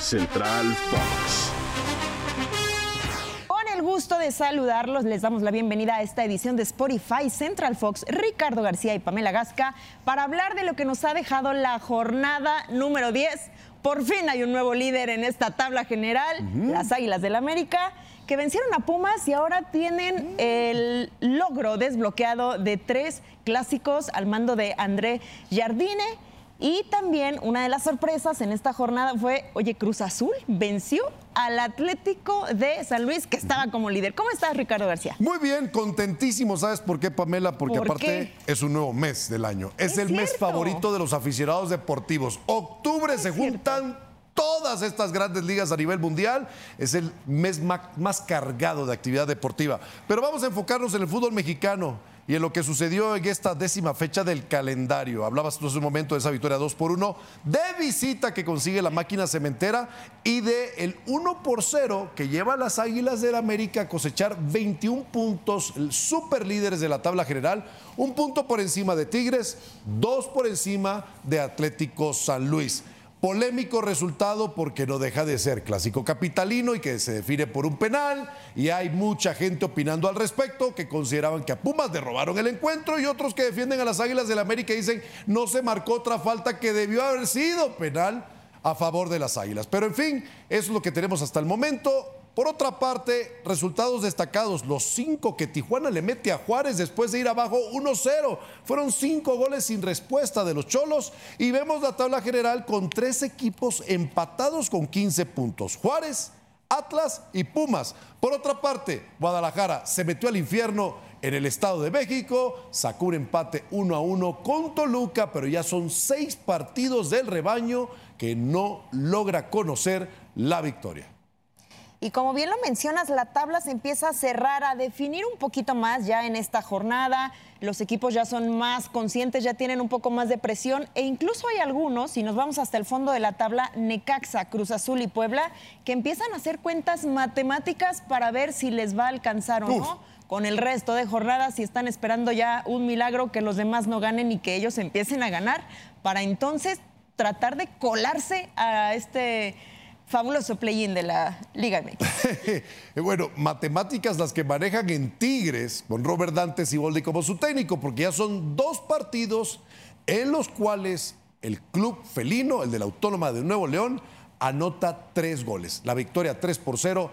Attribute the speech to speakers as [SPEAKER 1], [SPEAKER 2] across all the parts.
[SPEAKER 1] Central Fox.
[SPEAKER 2] Con el gusto de saludarlos, les damos la bienvenida a esta edición de Spotify Central Fox, Ricardo García y Pamela Gasca, para hablar de lo que nos ha dejado la jornada número 10. Por fin hay un nuevo líder en esta tabla general, las Águilas del América, que vencieron a Pumas y ahora tienen el logro desbloqueado de tres clásicos al mando de André Jardine. Y también una de las sorpresas en esta jornada fue, oye, Cruz Azul venció al Atlético de San Luis, que estaba como líder. ¿Cómo estás, Ricardo García?
[SPEAKER 3] Muy bien, contentísimo. ¿Sabes por qué, Pamela? Porque
[SPEAKER 2] ¿Por
[SPEAKER 3] aparte
[SPEAKER 2] qué?
[SPEAKER 3] es un nuevo mes del año. Es,
[SPEAKER 2] Es
[SPEAKER 3] el mes favorito de los aficionados deportivos. Octubre se juntan todas estas grandes ligas a nivel mundial. Es el mes más cargado de actividad deportiva. Pero vamos a enfocarnos en el fútbol mexicano y en lo que sucedió en esta décima fecha del calendario. Hablabas tú hace un momento de esa victoria 2 por 1 de visita que consigue la máquina cementera y de el 1 por 0 que lleva a las Águilas del América a cosechar 21 puntos, super líderes de la tabla general, un punto por encima de Tigres, dos por encima de Atlético San Luis. Polémico resultado porque no deja de ser clásico capitalino y que se define por un penal y hay mucha gente opinando al respecto que consideraban que a Pumas le robaron el encuentro y otros que defienden a las Águilas del América y dicen no se marcó otra falta que debió haber sido penal a favor de las Águilas. Pero en fin, eso es lo que tenemos hasta el momento. Por otra parte, resultados destacados, los cinco que Tijuana le mete a Juárez después de ir abajo 1-0. Fueron cinco goles sin respuesta de los Cholos y vemos la tabla general con tres equipos empatados con 15 puntos. Juárez, Atlas y Pumas. Por otra parte, Guadalajara se metió al infierno en el Estado de México, sacó un empate 1 a 1 con Toluca, pero ya son seis partidos del rebaño que no logra conocer la victoria.
[SPEAKER 2] Y como bien lo mencionas, la tabla se empieza a cerrar, a definir un poquito más ya en esta jornada. Los equipos ya son más conscientes, ya tienen un poco más de presión e incluso hay algunos, si nos vamos hasta el fondo de la tabla, Necaxa, Cruz Azul y Puebla, que empiezan a hacer cuentas matemáticas para ver si les va a alcanzar o
[SPEAKER 3] Uf.
[SPEAKER 2] no con el resto de jornadas, si están esperando ya un milagro que los demás no ganen y que ellos empiecen a ganar, para entonces tratar de colarse a este fabuloso play-in de la Liga MX.
[SPEAKER 3] Bueno, matemáticas las que manejan en Tigres con Robert Dante Siboldi como su técnico, porque ya son dos partidos en los cuales el club felino, el de la Autónoma de Nuevo León, anota tres goles. La victoria 3 por 0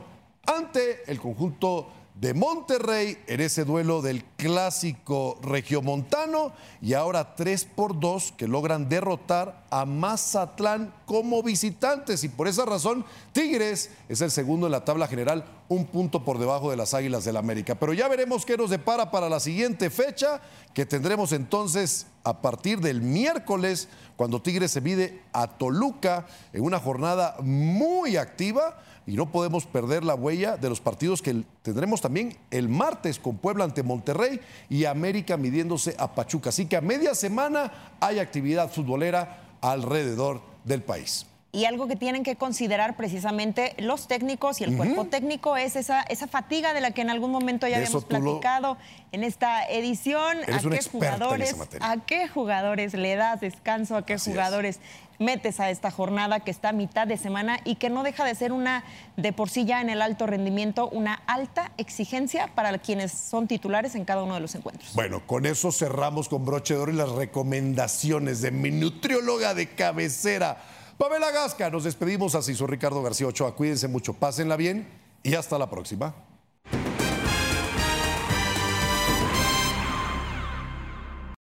[SPEAKER 3] ante el conjunto de Monterrey en ese duelo del clásico regiomontano y ahora 3 por 2 que logran derrotar a Mazatlán como visitantes y por esa razón Tigres es el segundo en la tabla general, un punto por debajo de las Águilas del América. Pero ya veremos qué nos depara para la siguiente fecha que tendremos entonces a partir del miércoles cuando Tigres se mide a Toluca en una jornada muy activa y no podemos perder la huella de los partidos que tendremos también el martes con Puebla ante Monterrey y América midiéndose a Pachuca. Así que a media semana hay actividad futbolera alrededor del país.
[SPEAKER 2] Y algo que tienen que considerar precisamente los técnicos y el cuerpo técnico es esa, esa fatiga de la que en algún momento ya
[SPEAKER 3] eso
[SPEAKER 2] habíamos
[SPEAKER 3] lo-
[SPEAKER 2] platicado en esta edición.
[SPEAKER 3] Eres
[SPEAKER 2] ¿A qué jugadores,
[SPEAKER 3] esa materia.
[SPEAKER 2] a qué jugadores le das descanso? ¿A qué
[SPEAKER 3] Así es.
[SPEAKER 2] jugadores metes a esta jornada que está a mitad de semana y que no deja de ser una de por sí ya en el alto rendimiento, una alta exigencia para quienes son titulares en cada uno de los encuentros?
[SPEAKER 3] Bueno, con eso cerramos con broche de oro y las recomendaciones de mi nutrióloga de cabecera, Pamela Gasca. Nos despedimos así, soy Ricardo García Ochoa. Cuídense mucho, pásenla bien y hasta la próxima.